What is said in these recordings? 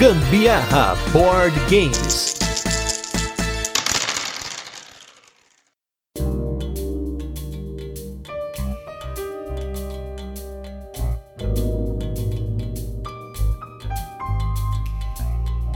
Gambiarra Board Games.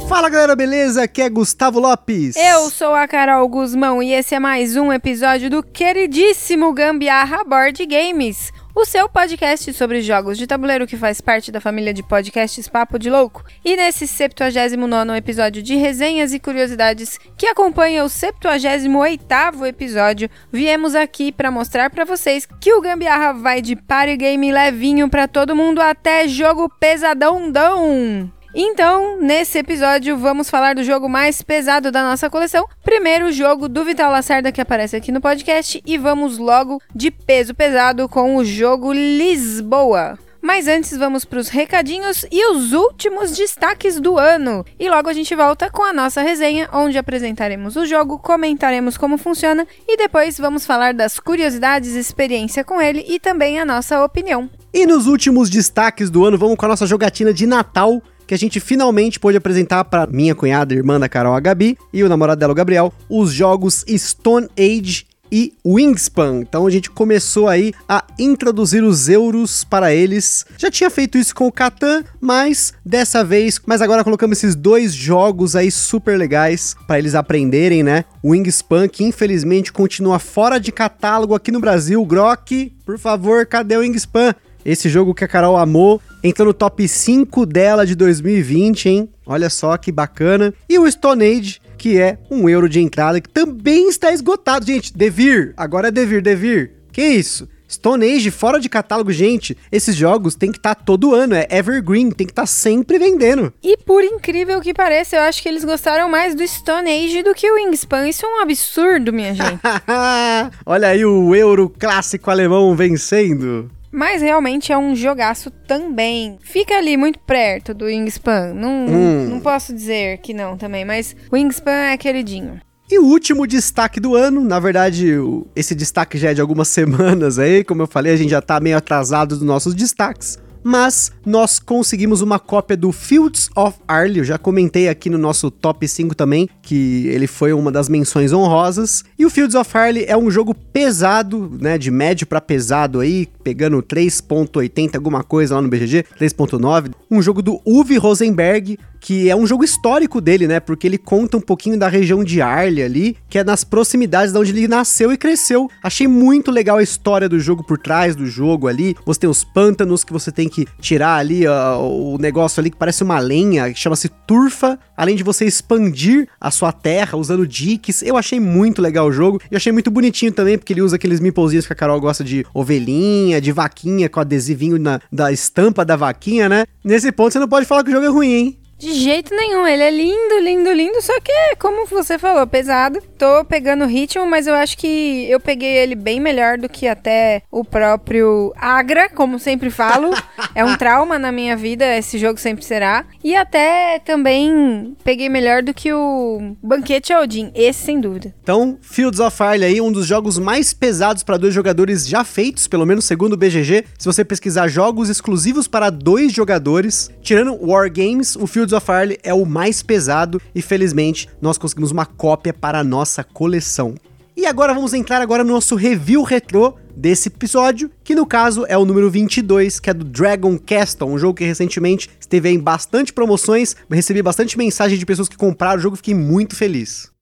Fala galera, beleza? Aqui é Gustavo Lopes. Eu sou a Carol Guzmão e esse é mais um episódio do queridíssimo Gambiarra Board Games, o seu podcast sobre jogos de tabuleiro que faz parte da família de podcasts Papo de Louco. E nesse 79 episódio de resenhas e curiosidades que acompanha o 78 episódio, viemos aqui para mostrar para vocês que o Gambiarra vai de party game levinho para todo mundo até jogo pesadão dão. Então, nesse episódio, vamos falar do jogo mais pesado da nossa coleção. Primeiro, o jogo do Vital Lacerda que aparece aqui no podcast. E vamos logo de peso pesado com o jogo Lisboa. Mas antes, vamos para os recadinhos e os últimos destaques do ano. E logo a gente volta com a nossa resenha, onde apresentaremos o jogo, comentaremos como funciona e depois vamos falar das curiosidades, experiência com ele e também a nossa opinião. E nos últimos destaques do ano, vamos com a nossa jogatina de Natal que a gente finalmente pôde apresentar para minha cunhada, irmã da Carol, a Gabi, e o namorado dela, o Gabriel, os jogos Stone Age e Wingspan. Então a gente começou aí a introduzir os euros para eles. Já tinha feito isso com o Catan, mas dessa vez, mas agora colocamos esses dois jogos aí super legais para eles aprenderem, né? Wingspan que infelizmente continua fora de catálogo aqui no Brasil. Grok, por favor, cadê o Wingspan? Esse jogo que a Carol amou, entrou no top 5 dela de 2020, hein? Olha só que bacana. E o Stone Age, que é um euro de entrada, que também está esgotado. Gente, Devir, agora é Devir, Devir. Que isso? Stone Age fora de catálogo, gente. Esses jogos tem que estar tá todo ano, é evergreen, tem que estar tá sempre vendendo. E por incrível que pareça, eu acho que eles gostaram mais do Stone Age do que o Wingspan. Isso é um absurdo, minha gente. Olha aí o euro clássico alemão vencendo. Mas realmente é um jogaço também. Fica ali muito perto do Wingspan. Não, Hum. não posso dizer que não também, mas o Wingspan é queridinho. E o último destaque do ano, na verdade, esse destaque já é de algumas semanas aí, como eu falei, a gente já tá meio atrasado dos nossos destaques. Mas nós conseguimos uma cópia do Fields of Arle, eu já comentei aqui no nosso top 5 também, que ele foi uma das menções honrosas. E o Fields of Arle é um jogo pesado, né, de médio pra pesado aí, pegando 3.80 alguma coisa lá no BGG, 3.9. Um jogo do Uwe Rosenberg, que é um jogo histórico dele, né? Porque ele conta um pouquinho da região de Arle ali, que é nas proximidades de onde ele nasceu e cresceu. Achei muito legal a história do jogo por trás do jogo ali. Você tem os pântanos que você tem que tirar ali o negócio ali que parece uma lenha, que chama-se turfa, além de você expandir a sua terra usando diques. Eu achei muito legal o jogo. E achei muito bonitinho também, porque ele usa aqueles meeplezinhos que a Carol gosta de ovelhinha, de vaquinha, com adesivinho na, da estampa da vaquinha, né? Nesse ponto você não pode falar que o jogo é ruim, hein? De jeito nenhum, ele é lindo, lindo, lindo, só que, como você falou, pesado. Tô pegando o ritmo, mas eu acho que eu peguei ele bem melhor do que até o próprio Agra, como sempre falo. é um trauma na minha vida, esse jogo sempre será. E até também peguei melhor do que o Banquete Odin, esse sem dúvida. Então, Fields of Arle aí, um dos jogos mais pesados para dois jogadores já feitos, pelo menos segundo o BGG. Se você pesquisar jogos exclusivos para dois jogadores, tirando War Games, o Fields of Arle é o mais pesado e felizmente nós conseguimos uma cópia para a nossa coleção. E agora vamos entrar agora no nosso review retrô desse episódio, que no caso é o número 22, que é do Dragon Castle, um jogo que recentemente esteve em bastante promoções, recebi bastante mensagem de pessoas que compraram o jogo, fiquei muito feliz.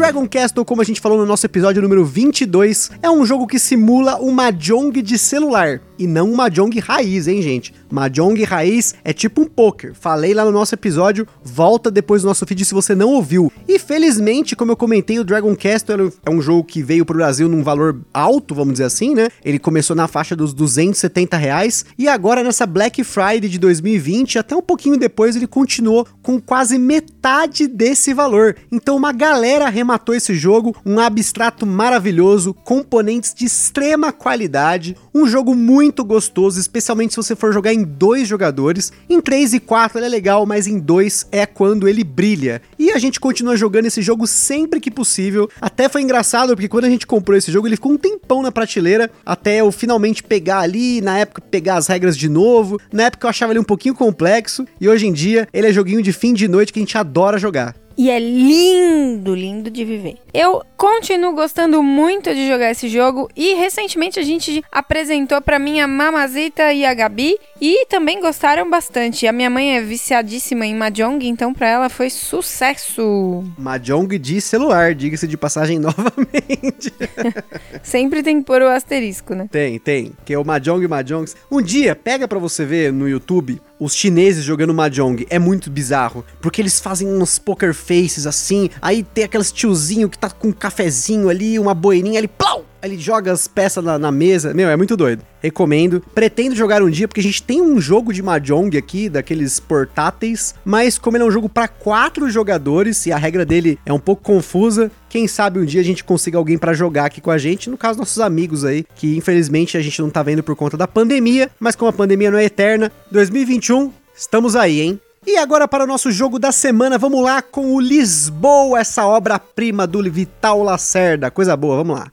Dragon Castle, como a gente falou no nosso episódio número 22, é um jogo que simula o Mahjong de celular. E não um Mahjong raiz, hein, gente? Mahjong raiz é tipo um poker. Falei lá no nosso episódio, volta depois do nosso feed se você não ouviu. E felizmente, como eu comentei, o Dragon Castle é um jogo que veio pro Brasil num valor alto, vamos dizer assim, né? Ele começou na faixa dos 270 reais e agora nessa Black Friday de 2020, até um pouquinho depois, ele continuou com quase metade desse valor. Então uma galera rematou esse jogo, um abstrato maravilhoso, componentes de extrema qualidade, um jogo muito muito gostoso, especialmente se você for jogar em dois jogadores. Em 3 e 4 ele é legal, mas em 2 é quando ele brilha. E a gente continua jogando esse jogo sempre que possível. Até foi engraçado, porque quando a gente comprou esse jogo, ele ficou um tempão na prateleira, até eu finalmente pegar ali, na época pegar as regras de novo. Na época eu achava ele um pouquinho complexo, e hoje em dia ele é joguinho de fim de noite que a gente adora jogar. E é lindo, lindo de viver. Eu continuo gostando muito de jogar esse jogo e recentemente a gente apresentou para mim a Mamazita e a Gabi e também gostaram bastante. A minha mãe é viciadíssima em Mahjong, então para ela foi sucesso. Mahjong de celular, diga-se de passagem novamente. Sempre tem que pôr o asterisco, né? Tem, tem. Que é o Mahjong Mahjong. Um dia, pega para você ver no YouTube os chineses jogando Mahjong. É muito bizarro, porque eles fazem uns poker faces assim, aí tem aqueles tiozinho que tá com um cafezinho ali, uma boininha ali, plau! Ele joga as peças na, na, mesa. Meu, é muito doido. Recomendo. Pretendo jogar um dia, porque a gente tem um jogo de Mahjong aqui, daqueles portáteis. Mas como ele é um jogo para quatro jogadores e a regra dele é um pouco confusa, quem sabe um dia a gente consiga alguém para jogar aqui com a gente. No caso, nossos amigos aí, que infelizmente a gente não tá vendo por conta da pandemia. Mas como a pandemia não é eterna, 2021, estamos aí, hein? E agora para o nosso jogo da semana, vamos lá com o Lisboa, essa obra-prima do Vital Lacerda. Coisa boa, vamos lá.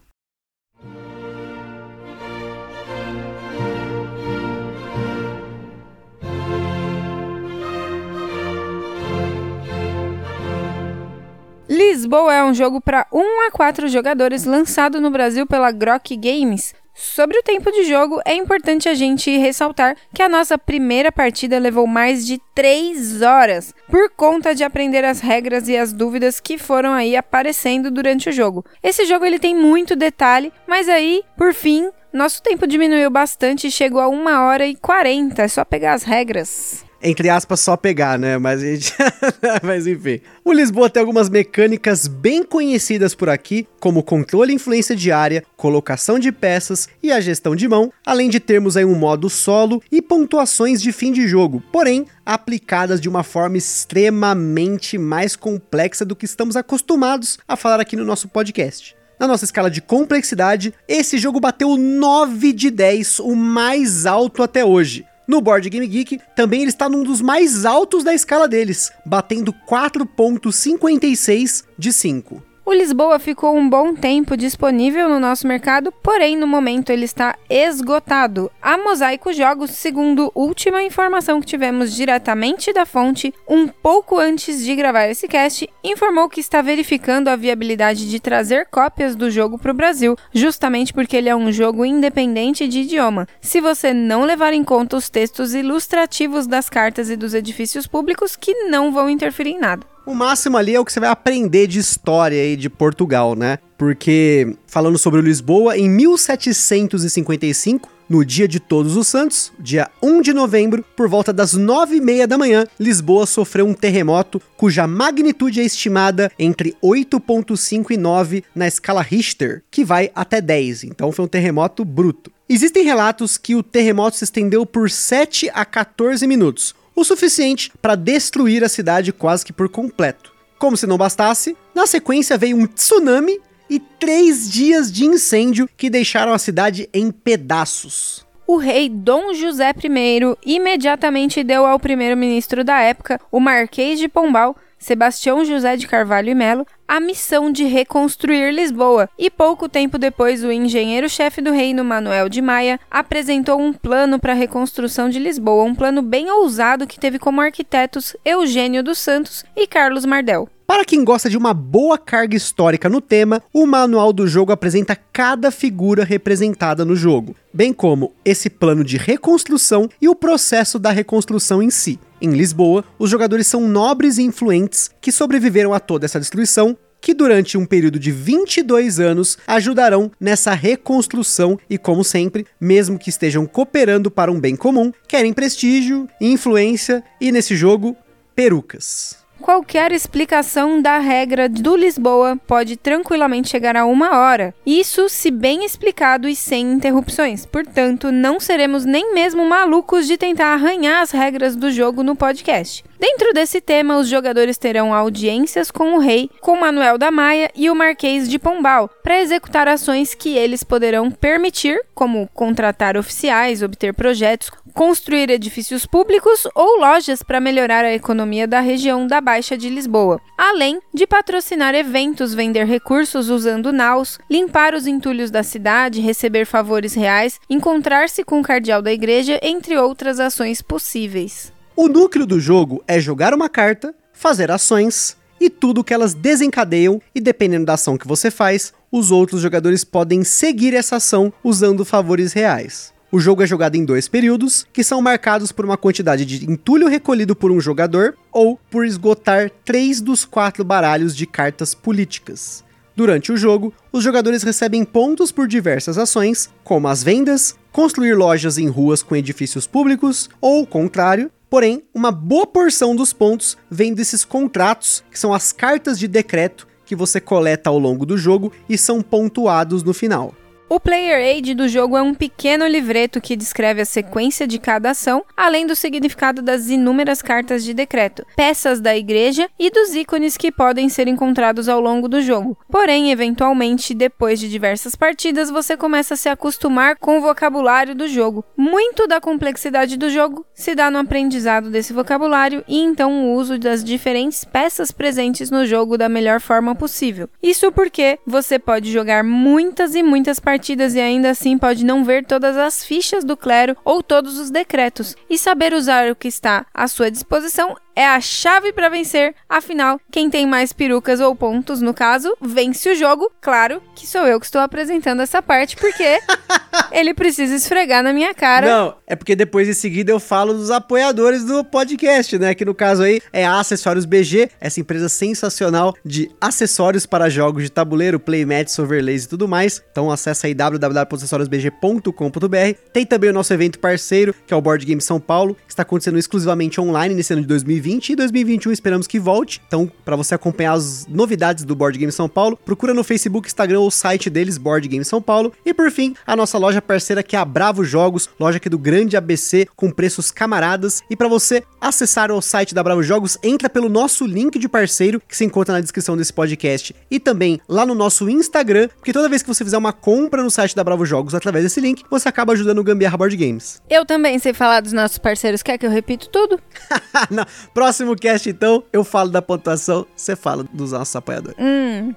Lisboa é um jogo para 1 a 4 jogadores lançado no Brasil pela Grok Games. Sobre o tempo de jogo, é importante a gente ressaltar que a nossa primeira partida levou mais de 3 horas, por conta de aprender as regras e as dúvidas que foram aí aparecendo durante o jogo. Esse jogo ele tem muito detalhe, mas aí, por fim, nosso tempo diminuiu bastante e chegou a 1 hora e 40, é só pegar as regras entre aspas, só pegar, né? Mas gente. Mas enfim. O Lisboa tem algumas mecânicas bem conhecidas por aqui, como controle e influência diária, colocação de peças e a gestão de mão, além de termos aí um modo solo e pontuações de fim de jogo, porém aplicadas de uma forma extremamente mais complexa do que estamos acostumados a falar aqui no nosso podcast. Na nossa escala de complexidade, esse jogo bateu 9 de 10, o mais alto até hoje. No Board Game Geek, também ele está num dos mais altos da escala deles, batendo 4.56 de 5. O Lisboa ficou um bom tempo disponível no nosso mercado, porém no momento ele está esgotado. A Mosaico Jogos, segundo última informação que tivemos diretamente da fonte, um pouco antes de gravar esse cast, informou que está verificando a viabilidade de trazer cópias do jogo para o Brasil, justamente porque ele é um jogo independente de idioma. Se você não levar em conta os textos ilustrativos das cartas e dos edifícios públicos, que não vão interferir em nada. O máximo ali é o que você vai aprender de história aí de Portugal, né? Porque, falando sobre Lisboa, em 1755, no dia de Todos os Santos, dia 1 de novembro, por volta das 9 e meia da manhã, Lisboa sofreu um terremoto cuja magnitude é estimada entre 8.5 e 9 na escala Richter, que vai até 10, então foi um terremoto bruto. Existem relatos que o terremoto se estendeu por 7 a 14 minutos, o suficiente para destruir a cidade quase que por completo. Como se não bastasse, na sequência veio um tsunami e três dias de incêndio que deixaram a cidade em pedaços. O rei Dom José I imediatamente deu ao primeiro-ministro da época, o Marquês de Pombal, Sebastião José de Carvalho e Melo, a missão de reconstruir Lisboa, e pouco tempo depois o engenheiro-chefe do reino Manuel de Maia apresentou um plano para a reconstrução de Lisboa, um plano bem ousado que teve como arquitetos Eugênio dos Santos e Carlos Mardel. Para quem gosta de uma boa carga histórica no tema, o manual do jogo apresenta cada figura representada no jogo, bem como esse plano de reconstrução e o processo da reconstrução em si. Em Lisboa, os jogadores são nobres e influentes que sobreviveram a toda essa destruição que durante um período de 22 anos ajudarão nessa reconstrução e, como sempre, mesmo que estejam cooperando para um bem comum, querem prestígio, influência e, nesse jogo, perucas. Qualquer explicação da regra do Lisboa pode tranquilamente chegar a uma hora, isso se bem explicado e sem interrupções. Portanto, não seremos nem mesmo malucos de tentar arranhar as regras do jogo no podcast. Dentro desse tema, os jogadores terão audiências com o rei, com Manuel da Maia e o Marquês de Pombal, para executar ações que eles poderão permitir, como contratar oficiais, obter projetos, construir edifícios públicos ou lojas para melhorar a economia da região da Baixa de Lisboa, além de patrocinar eventos, vender recursos usando naus, limpar os entulhos da cidade, receber favores reais, encontrar-se com o cardeal da igreja, entre outras ações possíveis. O núcleo do jogo é jogar uma carta, fazer ações e tudo que elas desencadeiam, e dependendo da ação que você faz, os outros jogadores podem seguir essa ação usando favores reais. O jogo é jogado em dois períodos, que são marcados por uma quantidade de entulho recolhido por um jogador ou por esgotar três dos quatro baralhos de cartas políticas. Durante o jogo, os jogadores recebem pontos por diversas ações, como as vendas, construir lojas em ruas com edifícios públicos, ou contrário, Porém, uma boa porção dos pontos vem desses contratos, que são as cartas de decreto que você coleta ao longo do jogo e são pontuados no final. O Player Aid do jogo é um pequeno livreto que descreve a sequência de cada ação, além do significado das inúmeras cartas de decreto, peças da igreja e dos ícones que podem ser encontrados ao longo do jogo. Porém, eventualmente, depois de diversas partidas, você começa a se acostumar com o vocabulário do jogo. Muito da complexidade do jogo se dá no aprendizado desse vocabulário e então o uso das diferentes peças presentes no jogo da melhor forma possível. Isso porque você pode jogar muitas e muitas partidas partidas e ainda assim pode não ver todas as fichas do clero ou todos os decretos, e saber usar o que está à sua disposição é a chave para vencer. Afinal, quem tem mais perucas ou pontos, no caso, vence o jogo. Claro que sou eu que estou apresentando essa parte, porque ele precisa esfregar na minha cara. Não, é porque depois em seguida eu falo dos apoiadores do podcast, né? Que no caso aí é a Acessórios BG, essa empresa sensacional de acessórios para jogos de tabuleiro, playmats, overlays e tudo mais. Então acessa aí www.acessoriosbg.com.br. Tem também o nosso evento parceiro, que é o Board Game São Paulo, que está acontecendo exclusivamente online nesse ano de 2020 2020 e 2021 esperamos que volte. Então, para você acompanhar as novidades do Board Game São Paulo, procura no Facebook, Instagram ou site deles, Board Game São Paulo. E por fim, a nossa loja parceira que é a Bravo Jogos, loja aqui do Grande ABC com preços camaradas. E para você acessar o site da Bravo Jogos, entra pelo nosso link de parceiro que se encontra na descrição desse podcast e também lá no nosso Instagram, porque toda vez que você fizer uma compra no site da Bravo Jogos através desse link, você acaba ajudando o Gambiarra Board Games. Eu também sei falar dos nossos parceiros, quer que eu repito tudo? Não, Próximo cast, então, eu falo da pontuação, você fala dos nossos apoiadores. Hum.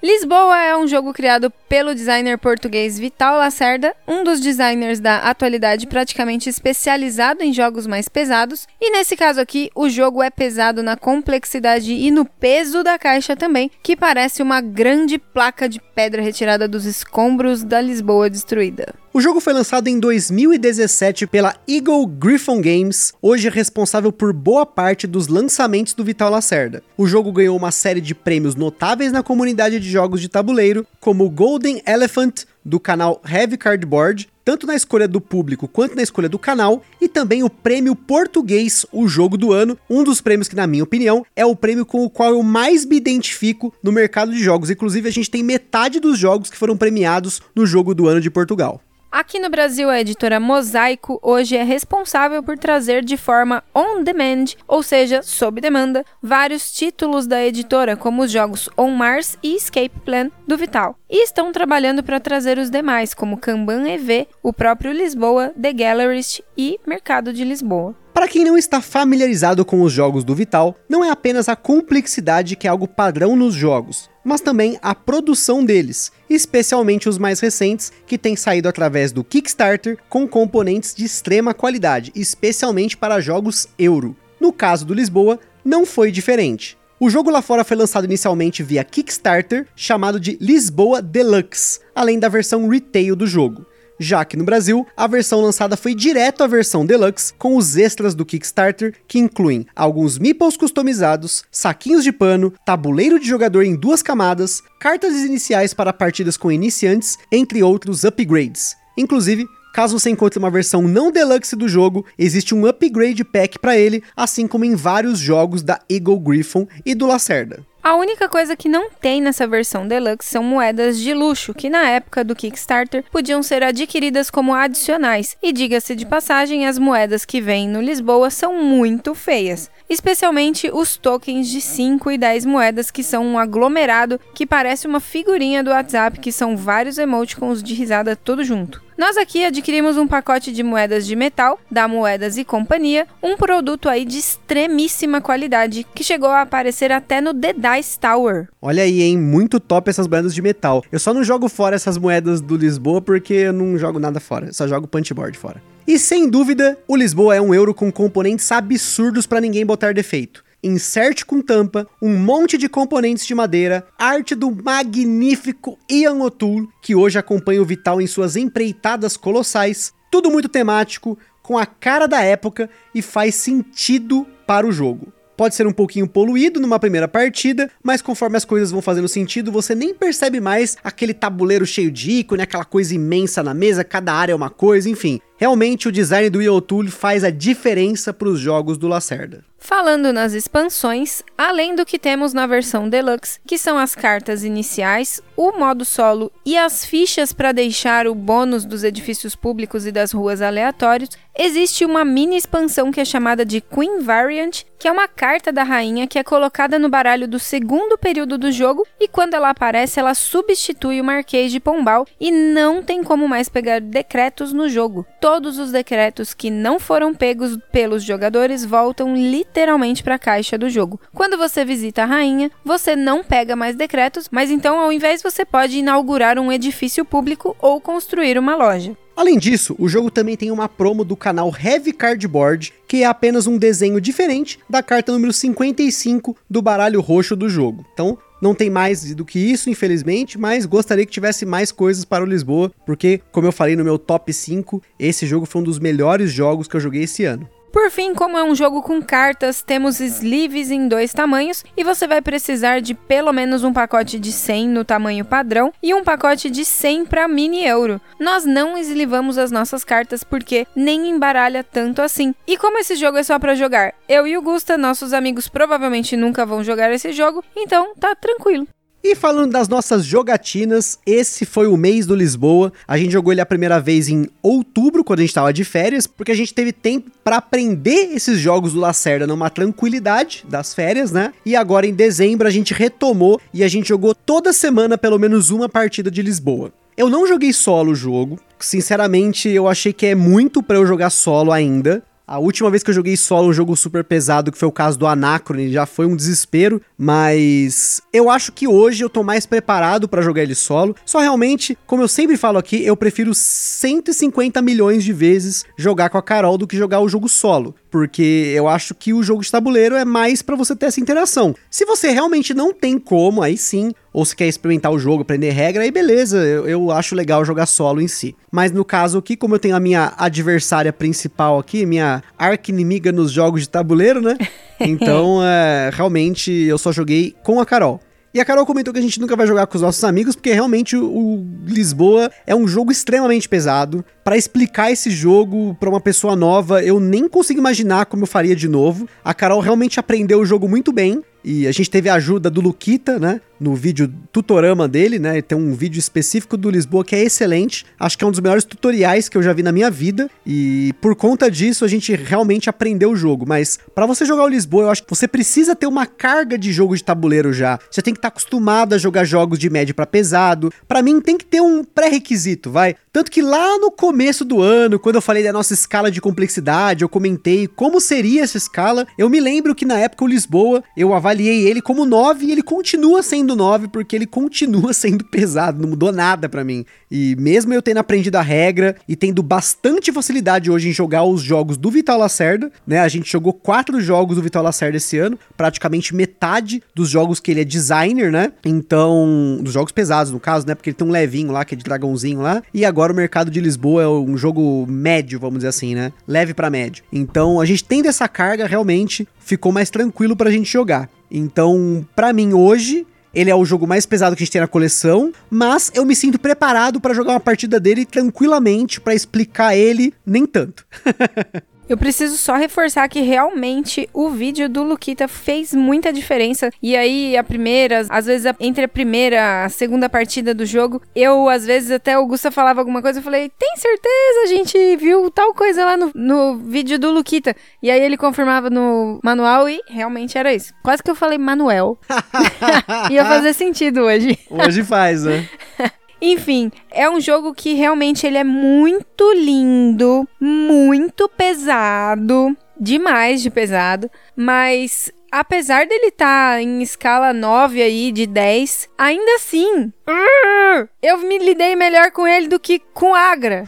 Lisboa é um jogo criado pelo designer português Vital Lacerda, um dos designers da atualidade praticamente especializado em jogos mais pesados. E nesse caso aqui, o jogo é pesado na complexidade e no peso da caixa também, que parece uma grande placa de pedra retirada dos escombros da Lisboa destruída. O jogo foi lançado em 2017 pela Eagle Griffon Games, hoje responsável por boa parte dos lançamentos do Vital Lacerda. O jogo ganhou uma série de prêmios notáveis na comunidade de jogos de tabuleiro, como o Golden Elephant do canal Heavy Cardboard, tanto na escolha do público quanto na escolha do canal, e também o prêmio português, o jogo do ano, um dos prêmios que, na minha opinião, é o prêmio com o qual eu mais me identifico no mercado de jogos. Inclusive, a gente tem metade dos jogos que foram premiados no jogo do ano de Portugal. Aqui no Brasil, a editora Mosaico hoje é responsável por trazer de forma on demand, ou seja, sob demanda, vários títulos da editora, como os jogos On Mars e Escape Plan do Vital. E estão trabalhando para trazer os demais, como Kanban EV, o próprio Lisboa, The Gallerist e Mercado de Lisboa. Para quem não está familiarizado com os jogos do Vital, não é apenas a complexidade que é algo padrão nos jogos, mas também a produção deles, especialmente os mais recentes, que têm saído através do Kickstarter com componentes de extrema qualidade, especialmente para jogos euro. No caso do Lisboa, não foi diferente. O jogo lá fora foi lançado inicialmente via Kickstarter, chamado de Lisboa Deluxe, além da versão retail do jogo já que no Brasil a versão lançada foi direto à versão deluxe com os extras do Kickstarter, que incluem alguns meeples customizados, saquinhos de pano, tabuleiro de jogador em duas camadas, cartas iniciais para partidas com iniciantes, entre outros upgrades. Inclusive, Caso você encontre uma versão não deluxe do jogo, existe um upgrade pack para ele, assim como em vários jogos da Eagle Griffon e do Lacerda. A única coisa que não tem nessa versão deluxe são moedas de luxo, que na época do Kickstarter podiam ser adquiridas como adicionais. E diga-se de passagem, as moedas que vêm no Lisboa são muito feias especialmente os tokens de 5 e 10 moedas, que são um aglomerado que parece uma figurinha do WhatsApp, que são vários emoticons de risada tudo junto. Nós aqui adquirimos um pacote de moedas de metal da Moedas e Companhia, um produto aí de extremíssima qualidade que chegou a aparecer até no The Dice Tower. Olha aí, hein? Muito top essas moedas de metal. Eu só não jogo fora essas moedas do Lisboa porque eu não jogo nada fora, só jogo punchboard fora. E sem dúvida, o Lisboa é um euro com componentes absurdos para ninguém botar defeito. Insert com tampa, um monte de componentes de madeira, arte do magnífico Ian O'Toole, que hoje acompanha o Vital em suas empreitadas colossais, tudo muito temático, com a cara da época e faz sentido para o jogo. Pode ser um pouquinho poluído numa primeira partida, mas conforme as coisas vão fazendo sentido, você nem percebe mais aquele tabuleiro cheio de ícone, aquela coisa imensa na mesa, cada área é uma coisa, enfim. Realmente o design do Yotul faz a diferença para os jogos do Lacerda. Falando nas expansões, além do que temos na versão Deluxe, que são as cartas iniciais, o modo solo e as fichas para deixar o bônus dos edifícios públicos e das ruas aleatórios, existe uma mini expansão que é chamada de Queen Variant, que é uma carta da rainha que é colocada no baralho do segundo período do jogo e quando ela aparece, ela substitui o Marquês de Pombal e não tem como mais pegar decretos no jogo. Todos os decretos que não foram pegos pelos jogadores voltam literalmente para a caixa do jogo. Quando você visita a rainha, você não pega mais decretos, mas então ao invés você pode inaugurar um edifício público ou construir uma loja. Além disso, o jogo também tem uma promo do canal Heavy Cardboard, que é apenas um desenho diferente da carta número 55 do baralho roxo do jogo. Então, não tem mais do que isso, infelizmente, mas gostaria que tivesse mais coisas para o Lisboa, porque, como eu falei no meu top 5, esse jogo foi um dos melhores jogos que eu joguei esse ano. Por fim, como é um jogo com cartas, temos sleeves em dois tamanhos e você vai precisar de pelo menos um pacote de 100 no tamanho padrão e um pacote de 100 para mini euro. Nós não eslivamos as nossas cartas porque nem embaralha tanto assim. E como esse jogo é só para jogar, eu e o Gusta, nossos amigos provavelmente nunca vão jogar esse jogo, então tá tranquilo. E falando das nossas jogatinas, esse foi o mês do Lisboa. A gente jogou ele a primeira vez em outubro, quando a gente tava de férias, porque a gente teve tempo para aprender esses jogos do Lacerda numa tranquilidade das férias, né? E agora em dezembro a gente retomou e a gente jogou toda semana pelo menos uma partida de Lisboa. Eu não joguei solo o jogo, sinceramente eu achei que é muito para eu jogar solo ainda. A última vez que eu joguei solo um jogo super pesado, que foi o caso do Anacrone, já foi um desespero, mas eu acho que hoje eu tô mais preparado para jogar ele solo. Só realmente, como eu sempre falo aqui, eu prefiro 150 milhões de vezes jogar com a Carol do que jogar o jogo solo, porque eu acho que o jogo de tabuleiro é mais para você ter essa interação. Se você realmente não tem como, aí sim, ou se quer experimentar o jogo, aprender regra, aí beleza, eu, eu, acho legal jogar solo em si. Mas no caso aqui, como eu tenho a minha adversária principal aqui, minha arqui-inimiga nos jogos de tabuleiro, né? Então, é, realmente, eu só joguei com a Carol. E a Carol comentou que a gente nunca vai jogar com os nossos amigos, porque realmente o, o Lisboa é um jogo extremamente pesado. Para explicar esse jogo para uma pessoa nova, eu nem consigo imaginar como eu faria de novo. A Carol realmente aprendeu o jogo muito bem. E a gente teve a ajuda do Luquita, né? No vídeo tutorama dele, né? Tem um vídeo específico do Lisboa que é excelente. Acho que é um dos melhores tutoriais que eu já vi na minha vida. E por conta disso, a gente realmente aprendeu o jogo. Mas para você jogar o Lisboa, eu acho que você precisa ter uma carga de jogo de tabuleiro já. Você tem que estar tá acostumado a jogar jogos de médio para pesado. Para mim, tem que ter um pré-requisito, vai. Tanto que lá no começo do ano, quando eu falei da nossa escala de complexidade, eu comentei como seria essa escala. Eu me lembro que na época o Lisboa, eu avaliei avaliei ele como 9 e ele continua sendo 9 porque ele continua sendo pesado, não mudou nada para mim. E mesmo eu tendo aprendido a regra e tendo bastante facilidade hoje em jogar os jogos do Vital Lacerda, né? A gente jogou quatro jogos do Vital Lacerda esse ano, praticamente metade dos jogos que ele é designer, né? Então, dos jogos pesados no caso, né? Porque ele tem um levinho lá que é de dragãozinho lá, e agora o mercado de Lisboa é um jogo médio, vamos dizer assim, né? Leve para médio. Então, a gente tendo essa carga realmente ficou mais tranquilo pra gente jogar. Então, para mim hoje, ele é o jogo mais pesado que a gente tem na coleção, mas eu me sinto preparado para jogar uma partida dele tranquilamente para explicar ele nem tanto. Eu preciso só reforçar que realmente o vídeo do Luquita fez muita diferença. E aí, a primeira, às vezes entre a primeira e a segunda partida do jogo, eu, às vezes, até o Gusta falava alguma coisa, eu falei, tem certeza? A gente viu tal coisa lá no, no vídeo do Luquita. E aí ele confirmava no manual e realmente era isso. Quase que eu falei Manuel. Ia fazer sentido hoje. Hoje faz, né? Enfim, é um jogo que realmente ele é muito lindo, muito pesado, demais de pesado, mas apesar dele estar tá em escala 9 aí de 10, ainda assim, eu me lidei melhor com ele do que com Agra.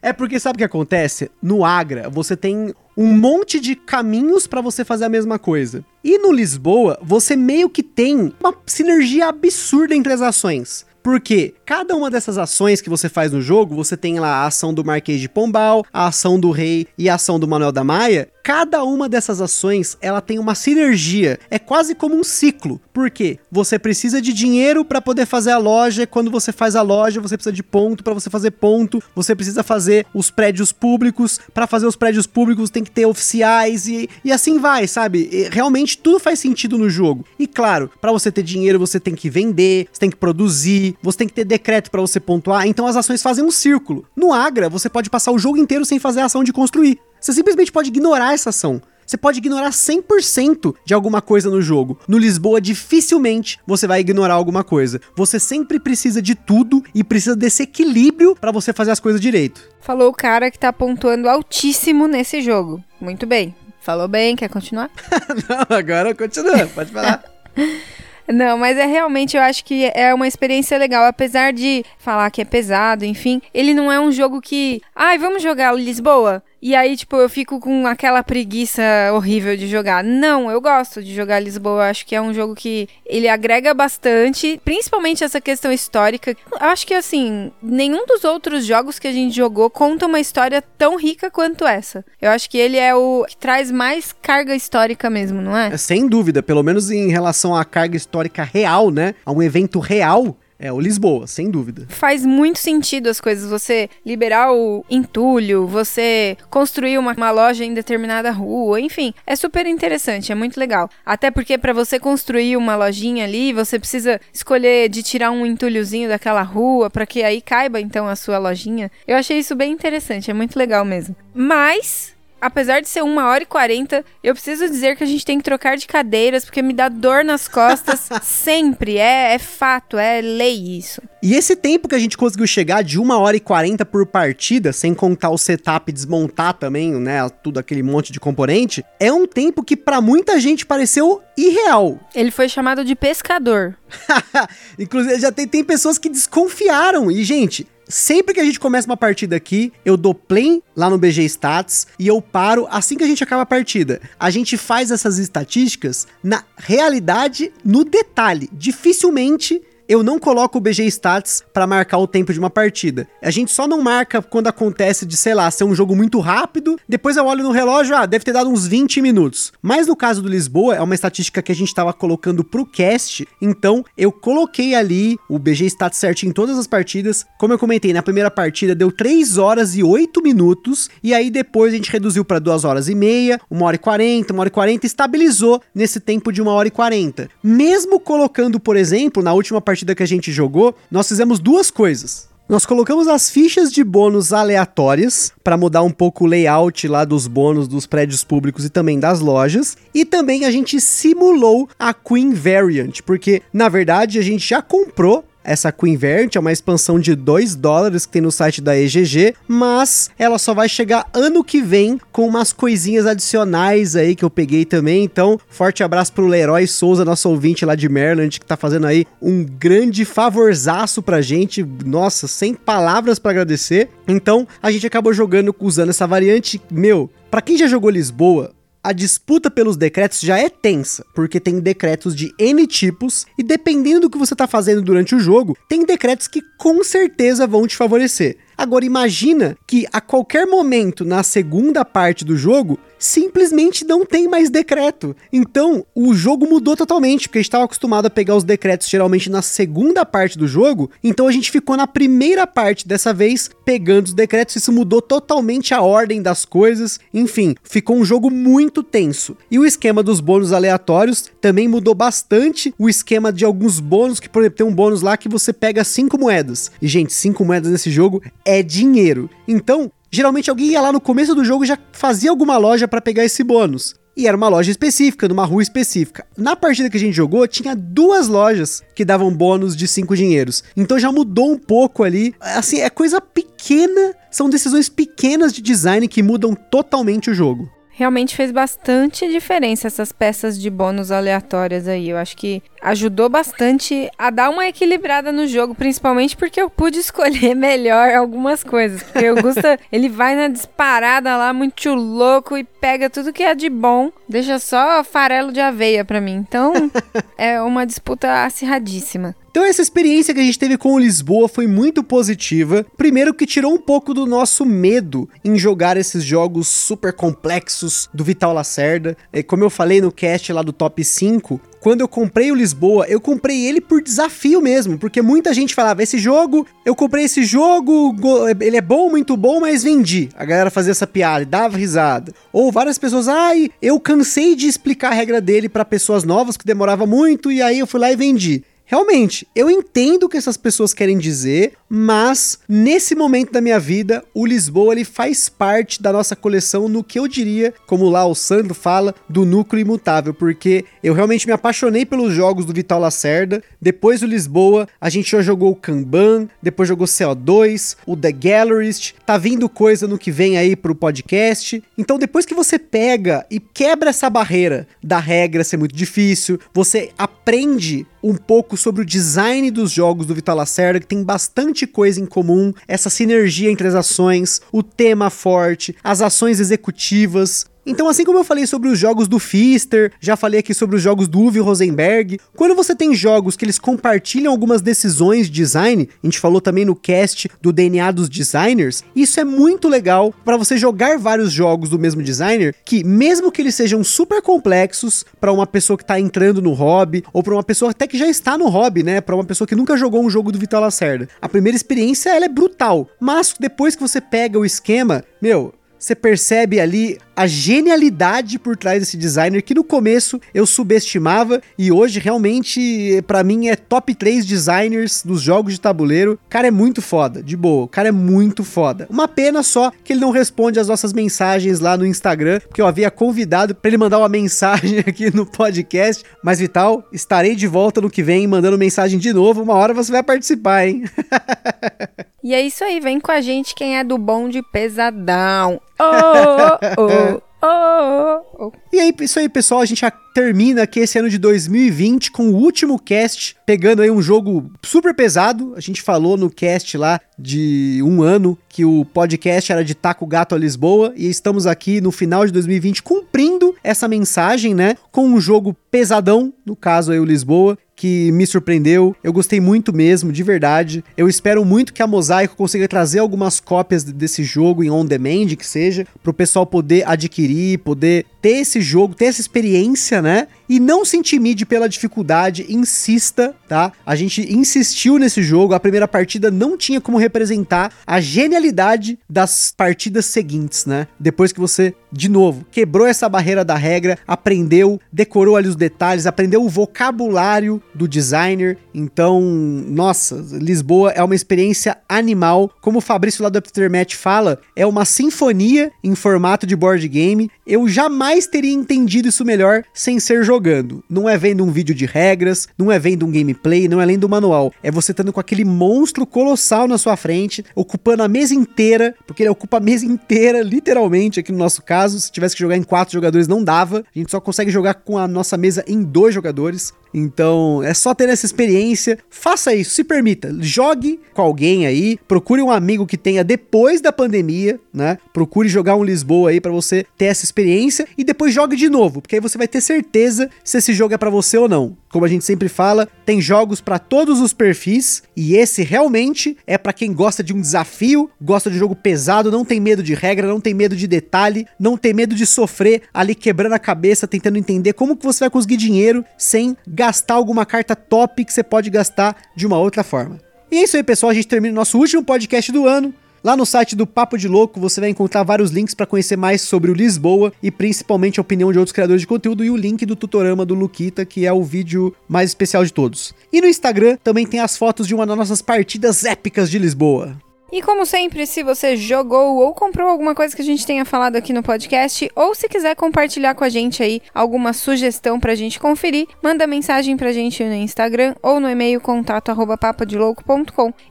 é porque sabe o que acontece? No Agra, você tem um monte de caminhos para você fazer a mesma coisa. E no Lisboa, você meio que tem uma sinergia absurda entre as ações. Porque cada uma dessas ações que você faz no jogo, você tem lá a ação do Marquês de Pombal, a ação do Rei e a ação do Manuel da Maia. Cada uma dessas ações, ela tem uma sinergia. É quase como um ciclo. Porque você precisa de dinheiro para poder fazer a loja. Quando você faz a loja, você precisa de ponto para você fazer ponto. Você precisa fazer os prédios públicos. Para fazer os prédios públicos, tem que ter oficiais e, e assim vai, sabe? E realmente tudo faz sentido no jogo. E claro, para você ter dinheiro, você tem que vender, você tem que produzir, você tem que ter decreto para você pontuar. Então as ações fazem um círculo. No Agra, você pode passar o jogo inteiro sem fazer a ação de construir. Você simplesmente pode ignorar essa ação. Você pode ignorar 100% de alguma coisa no jogo. No Lisboa, dificilmente você vai ignorar alguma coisa. Você sempre precisa de tudo e precisa desse equilíbrio para você fazer as coisas direito. Falou o cara que tá pontuando altíssimo nesse jogo. Muito bem. Falou bem, quer continuar? Não, agora continua, pode falar. Não, mas é realmente, eu acho que é uma experiência legal. Apesar de falar que é pesado, enfim, ele não é um jogo que. Ai, vamos jogar Lisboa? E aí, tipo, eu fico com aquela preguiça horrível de jogar. Não, eu gosto de jogar Lisboa. Acho que é um jogo que ele agrega bastante, principalmente essa questão histórica. Eu acho que, assim, nenhum dos outros jogos que a gente jogou conta uma história tão rica quanto essa. Eu acho que ele é o que traz mais carga histórica mesmo, não é? Sem dúvida, pelo menos em relação à carga histórica real, né? A um evento real é o Lisboa, sem dúvida. Faz muito sentido as coisas. Você liberar o entulho, você construir uma, uma loja em determinada rua, enfim, é super interessante, é muito legal. Até porque para você construir uma lojinha ali, você precisa escolher de tirar um entulhozinho daquela rua para que aí caiba então a sua lojinha. Eu achei isso bem interessante, é muito legal mesmo. Mas apesar de ser uma hora e quarenta, eu preciso dizer que a gente tem que trocar de cadeiras, porque me dá dor nas costas sempre. É, é fato, é lei isso. E esse tempo que a gente conseguiu chegar de uma hora e quarenta por partida, sem contar o setup e desmontar também, né, tudo aquele monte de componente, é um tempo que para muita gente pareceu irreal. Ele foi chamado de pescador. Inclusive, já tem, tem pessoas que desconfiaram. E, gente, Sempre que a gente começa uma partida aqui, eu dou play lá no BG Stats e eu paro assim que a gente acaba a partida. A gente faz essas estatísticas na realidade, no detalhe. Dificilmente eu não coloco o BG Stats para marcar o tempo de uma partida. A gente só não marca quando acontece de, sei lá, ser um jogo muito rápido. Depois eu olho no relógio, ah, deve ter dado uns 20 minutos. Mas no caso do Lisboa, é uma estatística que a gente estava colocando pro cast. Então eu coloquei ali o BG Stats certinho em todas as partidas. Como eu comentei, na primeira partida deu 3 horas e 8 minutos. E aí depois a gente reduziu para 2 horas e meia, 1 hora e 40, 1 hora e 40, estabilizou nesse tempo de 1 hora e 40. Mesmo colocando, por exemplo, na última partida partida que a gente jogou, nós fizemos duas coisas. Nós colocamos as fichas de bônus aleatórias para mudar um pouco o layout lá dos bônus dos prédios públicos e também das lojas. E também a gente simulou a Queen Variant, porque na verdade a gente já comprou essa Queen Variant é uma expansão de 2 dólares que tem no site da EGG, mas ela só vai chegar ano que vem com umas coisinhas adicionais aí que eu peguei também. Então, forte abraço pro Leroy Souza, nosso ouvinte lá de Maryland, que tá fazendo aí um grande favorzaço pra gente. Nossa, sem palavras para agradecer. Então, a gente acabou jogando usando essa variante. Meu, para quem já jogou Lisboa, a disputa pelos decretos já é tensa, porque tem decretos de N tipos e dependendo do que você está fazendo durante o jogo, tem decretos que com certeza vão te favorecer. Agora imagina que a qualquer momento na segunda parte do jogo simplesmente não tem mais decreto. Então, o jogo mudou totalmente, porque a gente estava acostumado a pegar os decretos geralmente na segunda parte do jogo, então a gente ficou na primeira parte dessa vez pegando os decretos, isso mudou totalmente a ordem das coisas. Enfim, ficou um jogo muito tenso. E o esquema dos bônus aleatórios também mudou bastante o esquema de alguns bônus, que por exemplo, tem um bônus lá que você pega cinco moedas. E gente, cinco moedas nesse jogo é dinheiro. Então, geralmente alguém ia lá no começo do jogo e já fazia alguma loja para pegar esse bônus. E era uma loja específica, numa rua específica. Na partida que a gente jogou, tinha duas lojas que davam bônus de 5 dinheiros. Então já mudou um pouco ali. Assim, é coisa pequena, são decisões pequenas de design que mudam totalmente o jogo. Realmente fez bastante diferença essas peças de bônus aleatórias aí. Eu acho que ajudou bastante a dar uma equilibrada no jogo, principalmente porque eu pude escolher melhor algumas coisas. Porque o Gusta, ele vai na disparada lá, muito louco, e pega tudo que é de bom, deixa só farelo de aveia pra mim. Então, é uma disputa acirradíssima. Então essa experiência que a gente teve com o Lisboa foi muito positiva. Primeiro que tirou um pouco do nosso medo em jogar esses jogos super complexos do Vital Lacerda. E como eu falei no cast lá do Top 5, quando eu comprei o Lisboa, eu comprei ele por desafio mesmo, porque muita gente falava: esse jogo, eu comprei esse jogo, ele é bom, muito bom, mas vendi. A galera fazia essa piada, dava risada. Ou várias pessoas, ai, eu cansei de explicar a regra dele para pessoas novas, que demorava muito, e aí eu fui lá e vendi. Realmente, eu entendo o que essas pessoas querem dizer, mas nesse momento da minha vida, o Lisboa ele faz parte da nossa coleção no que eu diria, como lá o Sandro fala, do núcleo imutável, porque eu realmente me apaixonei pelos jogos do Vital Lacerda. Depois do Lisboa, a gente já jogou o Kanban, depois jogou CO2, o The Gallerist, tá vindo coisa no que vem aí pro podcast. Então depois que você pega e quebra essa barreira da regra ser muito difícil, você aprende um pouco sobre o design dos jogos do Vital Lacerda, que tem bastante coisa em comum, essa sinergia entre as ações, o tema forte, as ações executivas, então, assim como eu falei sobre os jogos do Fister, já falei aqui sobre os jogos do Uwe Rosenberg, quando você tem jogos que eles compartilham algumas decisões de design, a gente falou também no cast do DNA dos designers, isso é muito legal para você jogar vários jogos do mesmo designer, que mesmo que eles sejam super complexos para uma pessoa que tá entrando no hobby, ou para uma pessoa até que já está no hobby, né, para uma pessoa que nunca jogou um jogo do Vital Lacerda. A primeira experiência ela é brutal, mas depois que você pega o esquema, meu, você percebe ali a genialidade por trás desse designer que no começo eu subestimava e hoje realmente para mim é top 3 designers dos jogos de tabuleiro. Cara é muito foda, de boa. O cara é muito foda. Uma pena só que ele não responde as nossas mensagens lá no Instagram, porque eu havia convidado para ele mandar uma mensagem aqui no podcast. Mas Vital, estarei de volta no que vem mandando mensagem de novo. Uma hora você vai participar, hein? e é isso aí, vem com a gente quem é do bom de pesadão. Oh, oh, oh, oh, E aí, isso aí, pessoal, a gente termina aqui esse ano de 2020 com o último cast, pegando aí um jogo super pesado. A gente falou no cast lá de um ano que o podcast era de Taco Gato a Lisboa e estamos aqui no final de 2020 cumprindo essa mensagem, né? Com um jogo pesadão, no caso aí o Lisboa, que me surpreendeu. Eu gostei muito mesmo, de verdade. Eu espero muito que a Mosaico consiga trazer algumas cópias desse jogo em on demand, que seja, para o pessoal poder adquirir, poder ter esse jogo, ter essa experiência, né? E não se intimide pela dificuldade, insista, tá? A gente insistiu nesse jogo, a primeira partida não tinha como representar a genialidade das partidas seguintes, né? Depois que você, de novo, quebrou essa barreira da regra, aprendeu, decorou ali os detalhes, aprendeu o vocabulário do designer. Então, nossa, Lisboa é uma experiência animal. Como o Fabrício lá do Aftermath fala, é uma sinfonia em formato de board game. Eu jamais teria entendido isso melhor sem ser jogando. Não é vendo um vídeo de regras, não é vendo um gameplay, não é lendo um manual. É você estando com aquele monstro colossal na sua frente, ocupando a mesa inteira, porque ele ocupa a mesa inteira, literalmente, aqui no nosso caso. Se tivesse que jogar em quatro jogadores, não dava. A gente só consegue jogar com a nossa mesa em dois jogadores. Então, é só ter essa experiência. Faça isso, se permita. Jogue com alguém aí, procure um amigo que tenha depois da pandemia, né? Procure jogar um Lisboa aí para você ter essa experiência e depois jogue de novo, porque aí você vai ter certeza se esse jogo é para você ou não. Como a gente sempre fala, tem jogos para todos os perfis e esse realmente é para quem gosta de um desafio, gosta de jogo pesado, não tem medo de regra, não tem medo de detalhe, não tem medo de sofrer ali quebrando a cabeça, tentando entender como que você vai conseguir dinheiro sem gastar alguma carta top que você pode gastar de uma outra forma. E é isso aí, pessoal. A gente termina o nosso último podcast do ano. Lá no site do Papo de Louco você vai encontrar vários links para conhecer mais sobre o Lisboa e principalmente a opinião de outros criadores de conteúdo e o link do tutorama do Luquita, que é o vídeo mais especial de todos. E no Instagram também tem as fotos de uma das nossas partidas épicas de Lisboa. E como sempre, se você jogou ou comprou alguma coisa que a gente tenha falado aqui no podcast, ou se quiser compartilhar com a gente aí alguma sugestão pra gente conferir, manda mensagem pra gente no Instagram ou no e-mail contato arroba.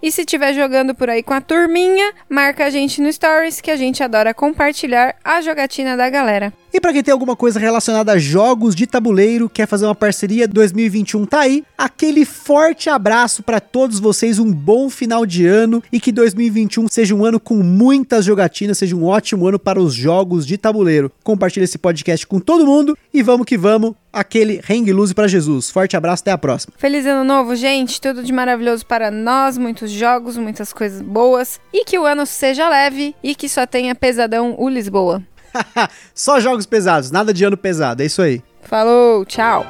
E se estiver jogando por aí com a turminha, marca a gente no Stories que a gente adora compartilhar a jogatina da galera. E para quem tem alguma coisa relacionada a jogos de tabuleiro, quer fazer uma parceria 2021 tá aí, aquele forte abraço para todos vocês, um bom final de ano e que 2021 seja um ano com muitas jogatinas, seja um ótimo ano para os jogos de tabuleiro. Compartilhe esse podcast com todo mundo e vamos que vamos, aquele hang loose para Jesus. Forte abraço, até a próxima. Feliz ano novo, gente, tudo de maravilhoso para nós, muitos jogos, muitas coisas boas e que o ano seja leve e que só tenha pesadão o Lisboa. Só jogos pesados, nada de ano pesado, é isso aí. Falou, tchau.